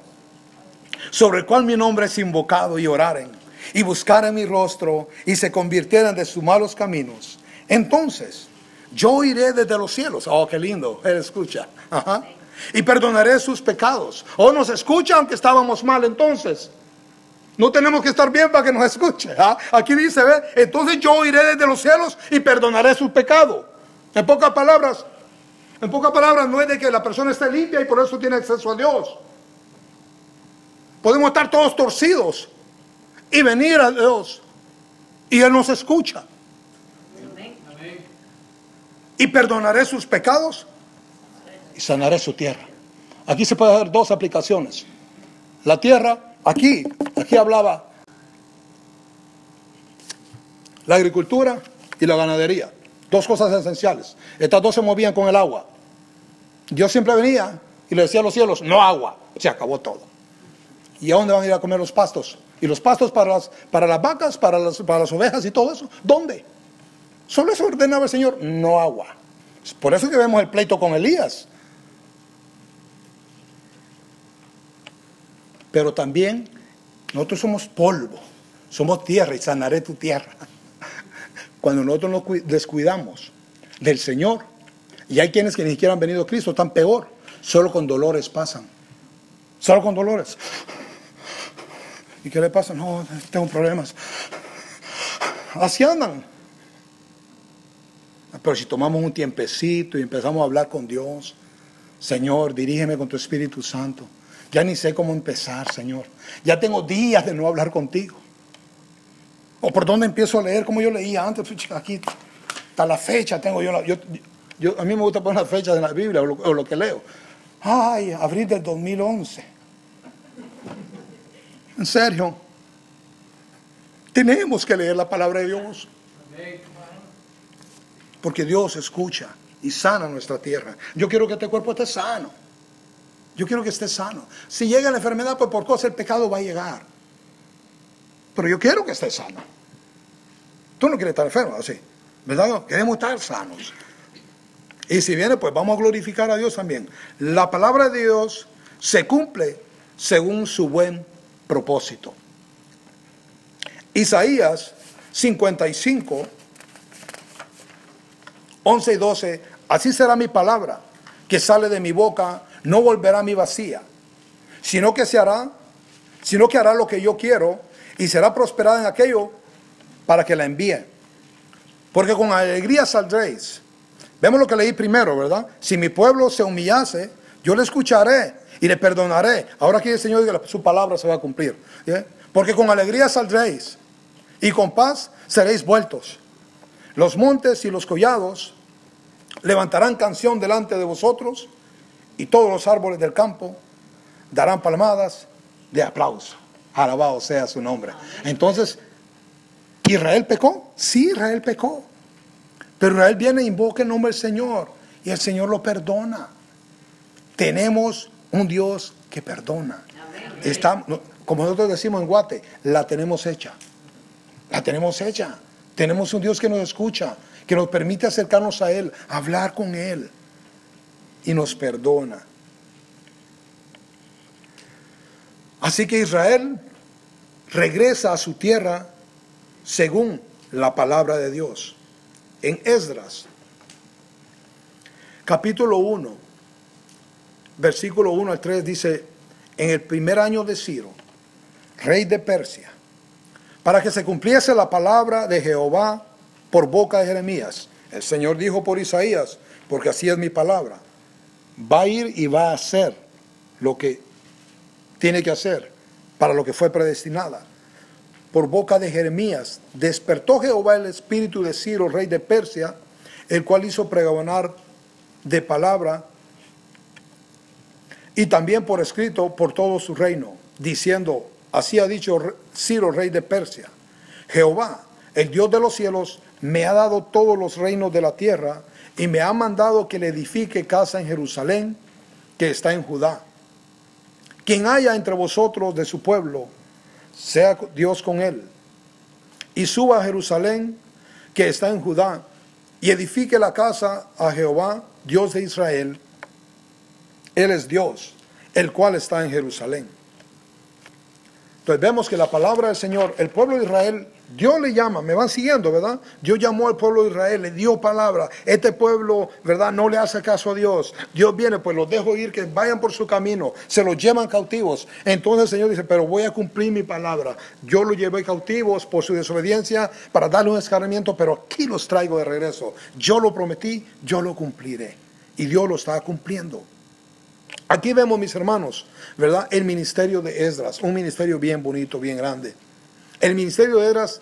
sobre el cual mi nombre es invocado y oraren y buscaran mi rostro y se convirtieran de sus malos caminos, entonces yo iré desde los cielos. Oh, qué lindo, él escucha. Y perdonaré sus pecados. Oh, nos escucha aunque estábamos mal entonces. No tenemos que estar bien para que nos escuche. ¿ah? Aquí dice, entonces yo iré desde los cielos y perdonaré sus pecados. En pocas palabras, en pocas palabras no es de que la persona esté limpia y por eso tiene acceso a Dios. Podemos estar todos torcidos, y venir a Dios. Y Él nos escucha. Y perdonaré sus pecados y sanaré su tierra. Aquí se puede hacer dos aplicaciones. La tierra, aquí, aquí hablaba la agricultura y la ganadería. Dos cosas esenciales. Estas dos se movían con el agua. Dios siempre venía y le decía a los cielos, no agua. Se acabó todo. ¿Y a dónde van a ir a comer los pastos? ¿Y los pastos para las, para las vacas, para las, para las ovejas y todo eso? ¿Dónde? Solo eso ordenaba el Señor, no agua. Por eso que vemos el pleito con Elías. Pero también nosotros somos polvo, somos tierra y sanaré tu tierra. Cuando nosotros nos descuidamos del Señor, y hay quienes que ni siquiera han venido a Cristo, están peor, solo con dolores pasan. Solo con dolores. ¿Y qué le pasa? No, tengo problemas. Así andan. Pero si tomamos un tiempecito y empezamos a hablar con Dios, Señor, dirígeme con tu Espíritu Santo. Ya ni sé cómo empezar, Señor. Ya tengo días de no hablar contigo. O por dónde empiezo a leer como yo leía antes. Aquí está la fecha, tengo yo, A mí me gusta poner las fechas en la Biblia o lo, o lo que leo. Ay, abril del 2011. En serio. Tenemos que leer la palabra de Dios. Porque Dios escucha y sana nuestra tierra. Yo quiero que este cuerpo esté sano. Yo quiero que esté sano. Si llega la enfermedad, pues por cosa el pecado va a llegar. Pero yo quiero que esté sano. Tú no quieres estar enfermo, así. ¿Verdad? Queremos estar sanos. Y si viene, pues vamos a glorificar a Dios también. La palabra de Dios se cumple según su buen propósito. Isaías 55, 11 y 12, así será mi palabra que sale de mi boca, no volverá a mi vacía, sino que se hará, sino que hará lo que yo quiero y será prosperada en aquello para que la envíe. Porque con alegría saldréis. Vemos lo que leí primero, ¿verdad? Si mi pueblo se humillase, yo le escucharé y le perdonaré. Ahora aquí el Señor dice su palabra se va a cumplir. Porque con alegría saldréis y con paz seréis vueltos. Los montes y los collados levantarán canción delante de vosotros y todos los árboles del campo darán palmadas de aplauso. Alabado sea su nombre. Entonces, ¿Israel pecó? Sí, Israel pecó. Pero Israel viene e invoca el nombre del Señor y el Señor lo perdona. Tenemos un Dios que perdona. Está, como nosotros decimos en Guate, la tenemos hecha. La tenemos hecha. Tenemos un Dios que nos escucha, que nos permite acercarnos a Él, hablar con Él y nos perdona. Así que Israel regresa a su tierra según la palabra de Dios. En Esdras, capítulo 1, versículo 1 al 3 dice, en el primer año de Ciro, rey de Persia, para que se cumpliese la palabra de Jehová por boca de Jeremías. El Señor dijo por Isaías, porque así es mi palabra, va a ir y va a hacer lo que tiene que hacer para lo que fue predestinada. Por boca de Jeremías, despertó Jehová el espíritu de Ciro, rey de Persia, el cual hizo pregonar de palabra y también por escrito por todo su reino, diciendo, así ha dicho Ciro, rey de Persia, Jehová, el Dios de los cielos, me ha dado todos los reinos de la tierra y me ha mandado que le edifique casa en Jerusalén, que está en Judá. Quien haya entre vosotros de su pueblo, sea Dios con él, y suba a Jerusalén, que está en Judá, y edifique la casa a Jehová, Dios de Israel, él es Dios, el cual está en Jerusalén. Entonces vemos que la palabra del Señor, el pueblo de Israel, Dios le llama, me van siguiendo, ¿verdad? Dios llamó al pueblo de Israel, le dio palabra. Este pueblo, ¿verdad? No le hace caso a Dios. Dios viene, pues los dejo ir, que vayan por su camino, se los llevan cautivos. Entonces el Señor dice, pero voy a cumplir mi palabra. Yo los llevé cautivos por su desobediencia para darle un escarmiento, pero aquí los traigo de regreso. Yo lo prometí, yo lo cumpliré. Y Dios lo está cumpliendo. Aquí vemos, mis hermanos, ¿verdad? El ministerio de Esdras, un ministerio bien bonito, bien grande. El ministerio de Esdras,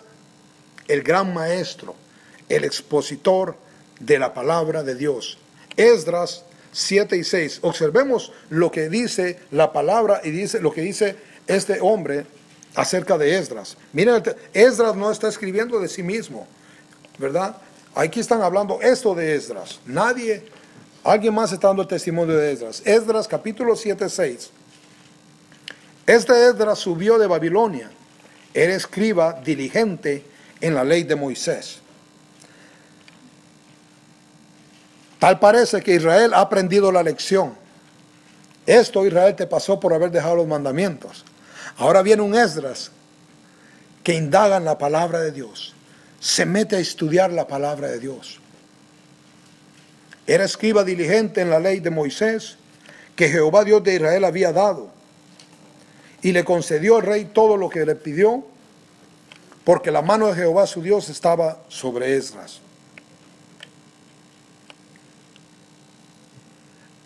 el gran maestro, el expositor de la palabra de Dios. Esdras 7 y 6. Observemos lo que dice la palabra y dice lo que dice este hombre acerca de Esdras. Miren, Esdras no está escribiendo de sí mismo, ¿verdad? Aquí están hablando esto de Esdras. Nadie Alguien más está dando el testimonio de Esdras. Esdras capítulo 7, 6. Este Esdras subió de Babilonia. Era escriba diligente en la ley de Moisés. Tal parece que Israel ha aprendido la lección. Esto Israel te pasó por haber dejado los mandamientos. Ahora viene un Esdras que indaga en la palabra de Dios. Se mete a estudiar la palabra de Dios. Era escriba diligente en la ley de Moisés que Jehová Dios de Israel había dado. Y le concedió al rey todo lo que le pidió, porque la mano de Jehová su Dios estaba sobre Esdras.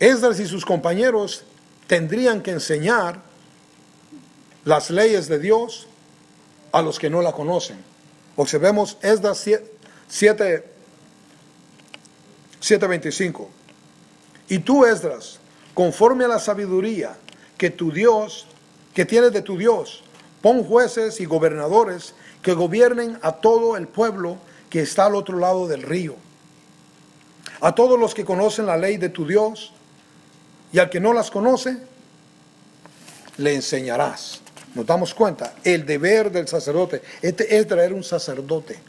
Esdras y sus compañeros tendrían que enseñar las leyes de Dios a los que no la conocen. Observemos Esdras 7 7:25. Y tú, Esdras, conforme a la sabiduría que tu Dios, que tienes de tu Dios, pon jueces y gobernadores que gobiernen a todo el pueblo que está al otro lado del río. A todos los que conocen la ley de tu Dios y al que no las conoce, le enseñarás. Nos damos cuenta, el deber del sacerdote. Este Esdras era un sacerdote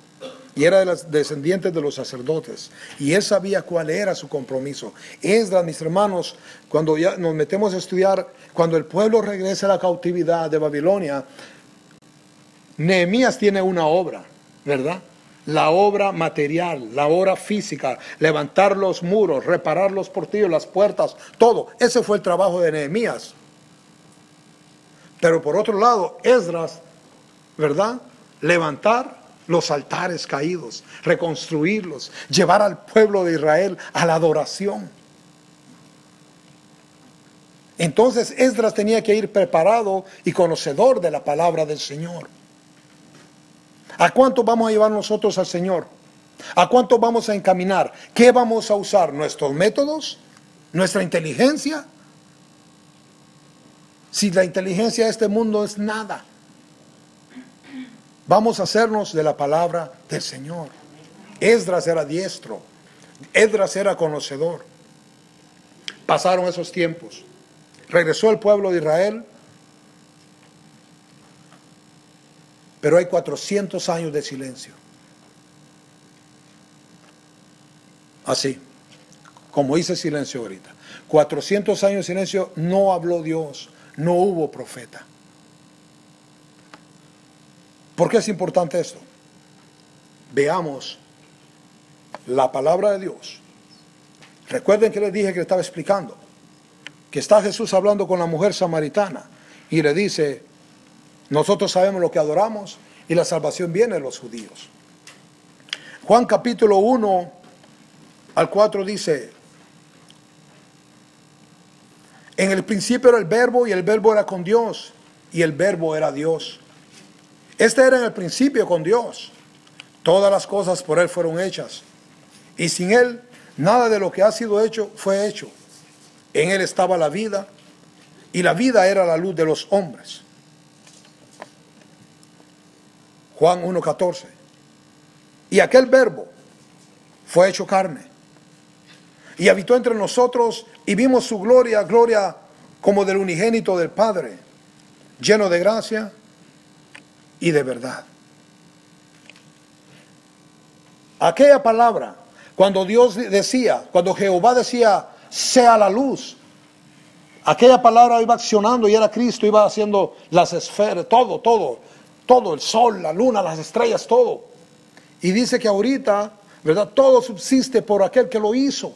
y era de los descendientes de los sacerdotes. Y él sabía cuál era su compromiso. Esdras, mis hermanos, cuando ya nos metemos a estudiar, cuando el pueblo regresa a la cautividad de Babilonia, Nehemías tiene una obra, ¿verdad? La obra material, la obra física, levantar los muros, reparar los portillos, las puertas, todo. Ese fue el trabajo de Nehemías. Pero por otro lado, Esdras, ¿verdad? Levantar los altares caídos, reconstruirlos, llevar al pueblo de Israel a la adoración. Entonces Esdras tenía que ir preparado y conocedor de la palabra del Señor. ¿A cuánto vamos a llevar nosotros al Señor? ¿A cuánto vamos a encaminar? ¿Qué vamos a usar? ¿Nuestros métodos? ¿Nuestra inteligencia? Si la inteligencia de este mundo es nada, vamos a hacernos de la palabra del Señor. Esdras era diestro, Esdras era conocedor. Pasaron esos tiempos. Regresó el pueblo de Israel, pero hay 400 años de silencio. Así, como hice silencio ahorita. 400 años de silencio, no habló Dios, no hubo profeta. ¿Por qué es importante esto? Veamos la palabra de Dios. Recuerden que les dije que le estaba explicando que está Jesús hablando con la mujer samaritana y le dice, nosotros sabemos lo que adoramos y la salvación viene de los judíos. Juan capítulo 1 al 4 dice, en el principio era el verbo y el verbo era con Dios y el verbo era Dios. Este era en el principio con Dios. Todas las cosas por Él fueron hechas. Y sin Él, nada de lo que ha sido hecho fue hecho. En Él estaba la vida y la vida era la luz de los hombres. Juan 1.14. Y aquel verbo fue hecho carne y habitó entre nosotros y vimos su gloria, gloria como del unigénito del Padre, lleno de gracia y de verdad. Aquella palabra, cuando Dios decía, cuando Jehová decía, sea la luz, aquella palabra iba accionando y era Cristo, iba haciendo las esferas, todo, todo, todo, el sol, la luna, las estrellas, todo. Y dice que ahorita, ¿verdad? Todo subsiste por aquel que lo hizo.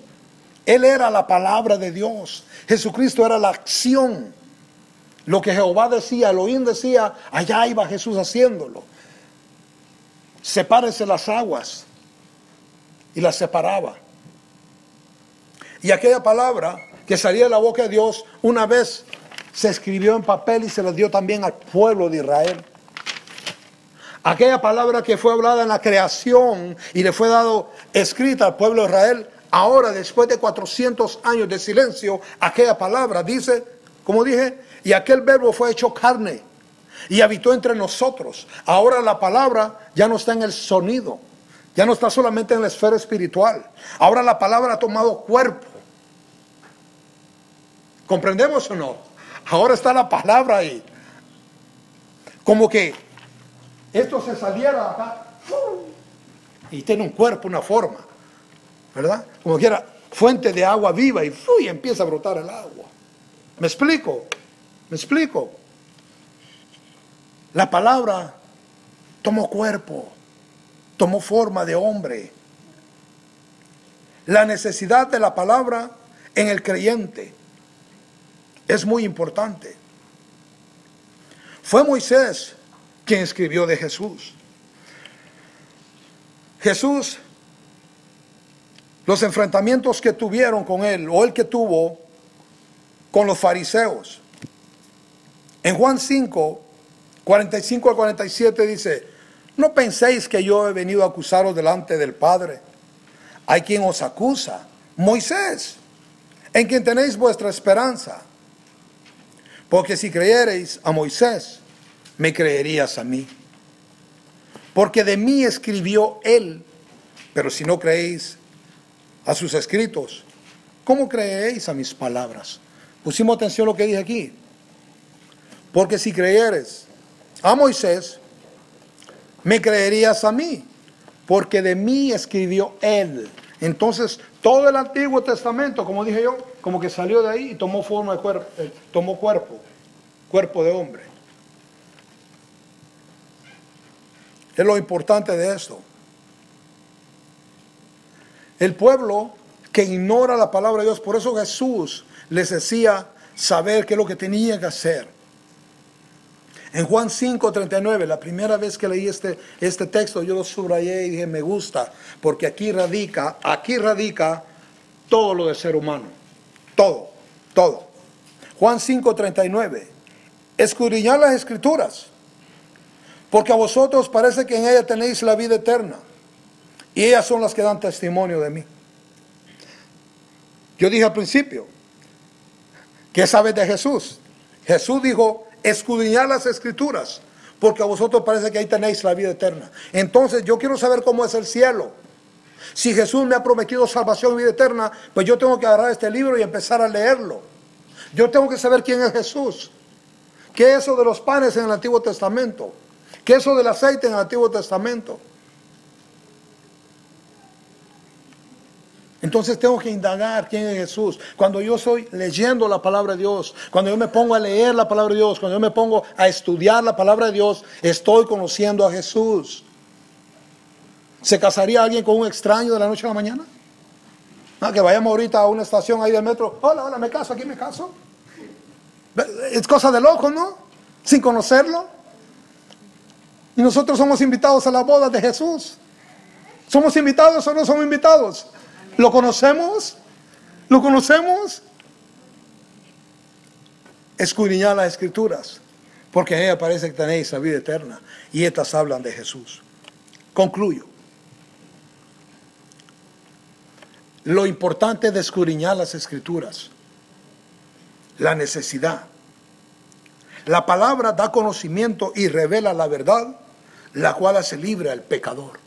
Él era la palabra de Dios. Jesucristo era la acción. Lo que Jehová decía, Elohim decía, allá iba Jesús haciéndolo. Sepárese las aguas. Y las separaba. Y aquella palabra que salía de la boca de Dios, una vez se escribió en papel y se la dio también al pueblo de Israel. Aquella palabra que fue hablada en la creación y le fue dado escrita al pueblo de Israel, Ahora, después de 400 años de silencio, aquella palabra dice, como dije, y aquel verbo fue hecho carne y habitó entre nosotros. Ahora la palabra ya no está en el sonido, ya no está solamente en la esfera espiritual. Ahora la palabra ha tomado cuerpo. ¿Comprendemos o no? Ahora está la palabra ahí. Como que esto se saliera acá y tiene un cuerpo, una forma. ¿verdad? Como quiera, fuente de agua viva y, y empieza a brotar el agua. ¿Me explico? ¿Me explico? La palabra tomó cuerpo, tomó forma de hombre. La necesidad de la palabra en el creyente es muy importante. Fue Moisés quien escribió de Jesús. Jesús los enfrentamientos que tuvieron con él o el que tuvo con los fariseos. En Juan 5, 45 al 47 dice, no penséis que yo he venido a acusaros delante del Padre. Hay quien os acusa, Moisés, en quien tenéis vuestra esperanza. Porque si creyereis a Moisés, me creerías a mí. porque de mí escribió él. Pero si no creéis a sus escritos, ¿cómo creéis a mis palabras? Pusimos atención a lo que dije aquí. Porque si creyeres a Moisés, me creerías a mí, porque de mí escribió él. Entonces, todo el Antiguo Testamento, como dije yo, como que salió de ahí y tomó forma de cuerpo, eh, tomó cuerpo, cuerpo de hombre. Es lo importante de esto. El pueblo que ignora la palabra de Dios, por eso Jesús les decía saber qué es lo que tenía que hacer. En Juan 5:39, la primera vez que leí este, este texto, yo lo subrayé y dije, me gusta, porque aquí radica, aquí radica todo lo de ser humano. Todo, todo. Juan 5:39, escudriñar las escrituras, porque a vosotros parece que en ellas tenéis la vida eterna, y ellas son las que dan testimonio de mí. Yo dije al principio, ¿qué sabes de Jesús? Jesús dijo, escudriñar las escrituras, porque a vosotros parece que ahí tenéis la vida eterna. Entonces yo quiero saber cómo es el cielo. Si Jesús me ha prometido salvación y vida eterna, pues yo tengo que agarrar este libro y empezar a leerlo. Yo tengo que saber quién es Jesús. ¿Qué es eso de los panes en el Antiguo Testamento? ¿Qué es eso del aceite en el Antiguo Testamento? Entonces tengo que indagar quién es Jesús. Cuando yo estoy leyendo la palabra de Dios, cuando yo me pongo a leer la palabra de Dios, cuando yo me pongo a estudiar la palabra de Dios, estoy conociendo a Jesús. ¿Se casaría alguien con un extraño de la noche a la mañana? Ah, que vayamos ahorita a una estación ahí del metro. Hola, hola, me caso, aquí me caso. Es cosa de loco, ¿no? Sin conocerlo. Y nosotros somos invitados a la boda de Jesús. ¿Somos invitados o no somos invitados? ¿Lo conocemos? ¿Lo conocemos? Escudriñar las escrituras, porque en ella parece que tenéis la vida eterna y estas hablan de Jesús. Concluyo. Lo importante de escudriñar las escrituras, la necesidad. La palabra da conocimiento y revela la verdad, la cual hace libre al pecador.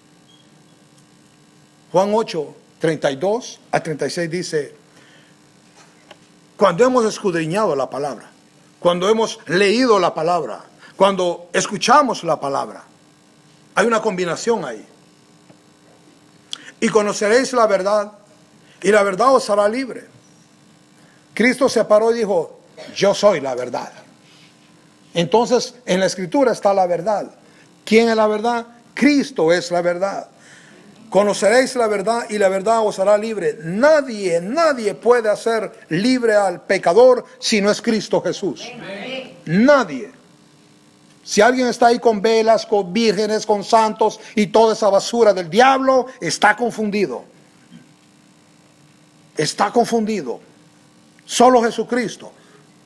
Juan 8, 32 a 36 dice, cuando hemos escudriñado la palabra, cuando hemos leído la palabra, cuando escuchamos la palabra, hay una combinación ahí. Y conoceréis la verdad, y la verdad os hará libre. Cristo se paró y dijo, yo soy la verdad. Entonces, en la escritura está la verdad. ¿Quién es la verdad? Cristo es la verdad. Conoceréis la verdad y la verdad os hará libre. Nadie, nadie puede hacer libre al pecador si no es Cristo Jesús. Nadie. Si alguien está ahí con velas, con vírgenes, con santos y toda esa basura del diablo, está confundido. Está confundido. Solo Jesucristo.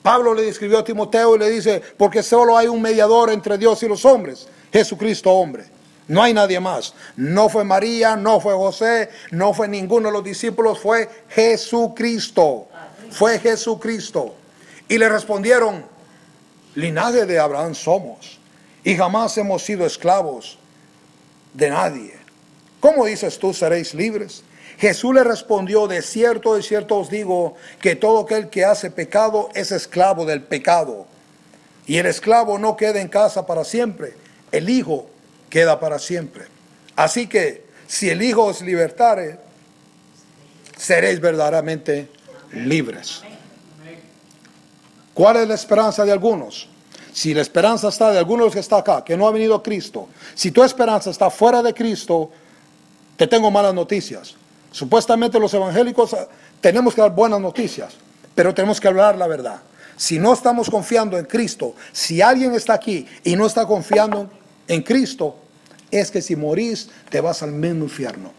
Pablo le escribió a Timoteo y le dice, porque solo hay un mediador entre Dios y los hombres, Jesucristo hombre. No hay nadie más. No fue María, no fue José, no fue ninguno de los discípulos, fue Jesucristo. Fue Jesucristo. Y le respondieron, linaje de Abraham somos y jamás hemos sido esclavos de nadie. ¿Cómo dices tú seréis libres? Jesús le respondió, de cierto, de cierto os digo, que todo aquel que hace pecado es esclavo del pecado. Y el esclavo no queda en casa para siempre, el Hijo queda para siempre. Así que si el Hijo os libertare, seréis verdaderamente libres. ¿Cuál es la esperanza de algunos? Si la esperanza está de algunos que está acá, que no ha venido Cristo, si tu esperanza está fuera de Cristo, te tengo malas noticias. Supuestamente los evangélicos ah, tenemos que dar buenas noticias, pero tenemos que hablar la verdad. Si no estamos confiando en Cristo, si alguien está aquí y no está confiando en Cristo, es que si morís te vas al mismo infierno.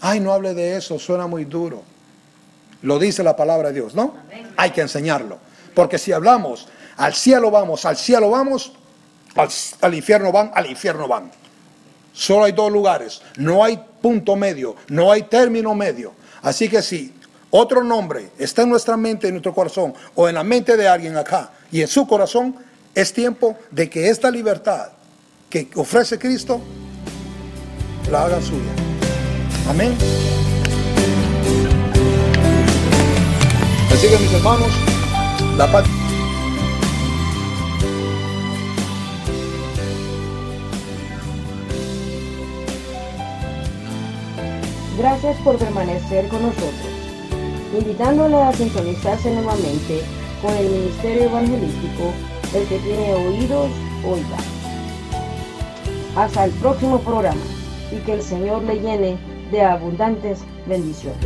Ay, no hable de eso, suena muy duro. Lo dice la palabra de Dios, ¿no? Hay que enseñarlo. Porque si hablamos, al cielo vamos, al cielo vamos, al, infierno van, al infierno van. Solo hay dos lugares, no hay punto medio, no hay término medio. Así que si otro nombre está en nuestra mente, en nuestro corazón, o en la mente de alguien acá, y en su corazón, es tiempo de que esta libertad que ofrece Cristo, la haga suya. Amén. Así que mis hermanos, la paz. Gracias por permanecer con nosotros, invitándole a sintonizarse nuevamente con el Ministerio Evangelístico, el que tiene oídos, oiga. Hasta el próximo programa y que el Señor le llene de abundantes bendiciones.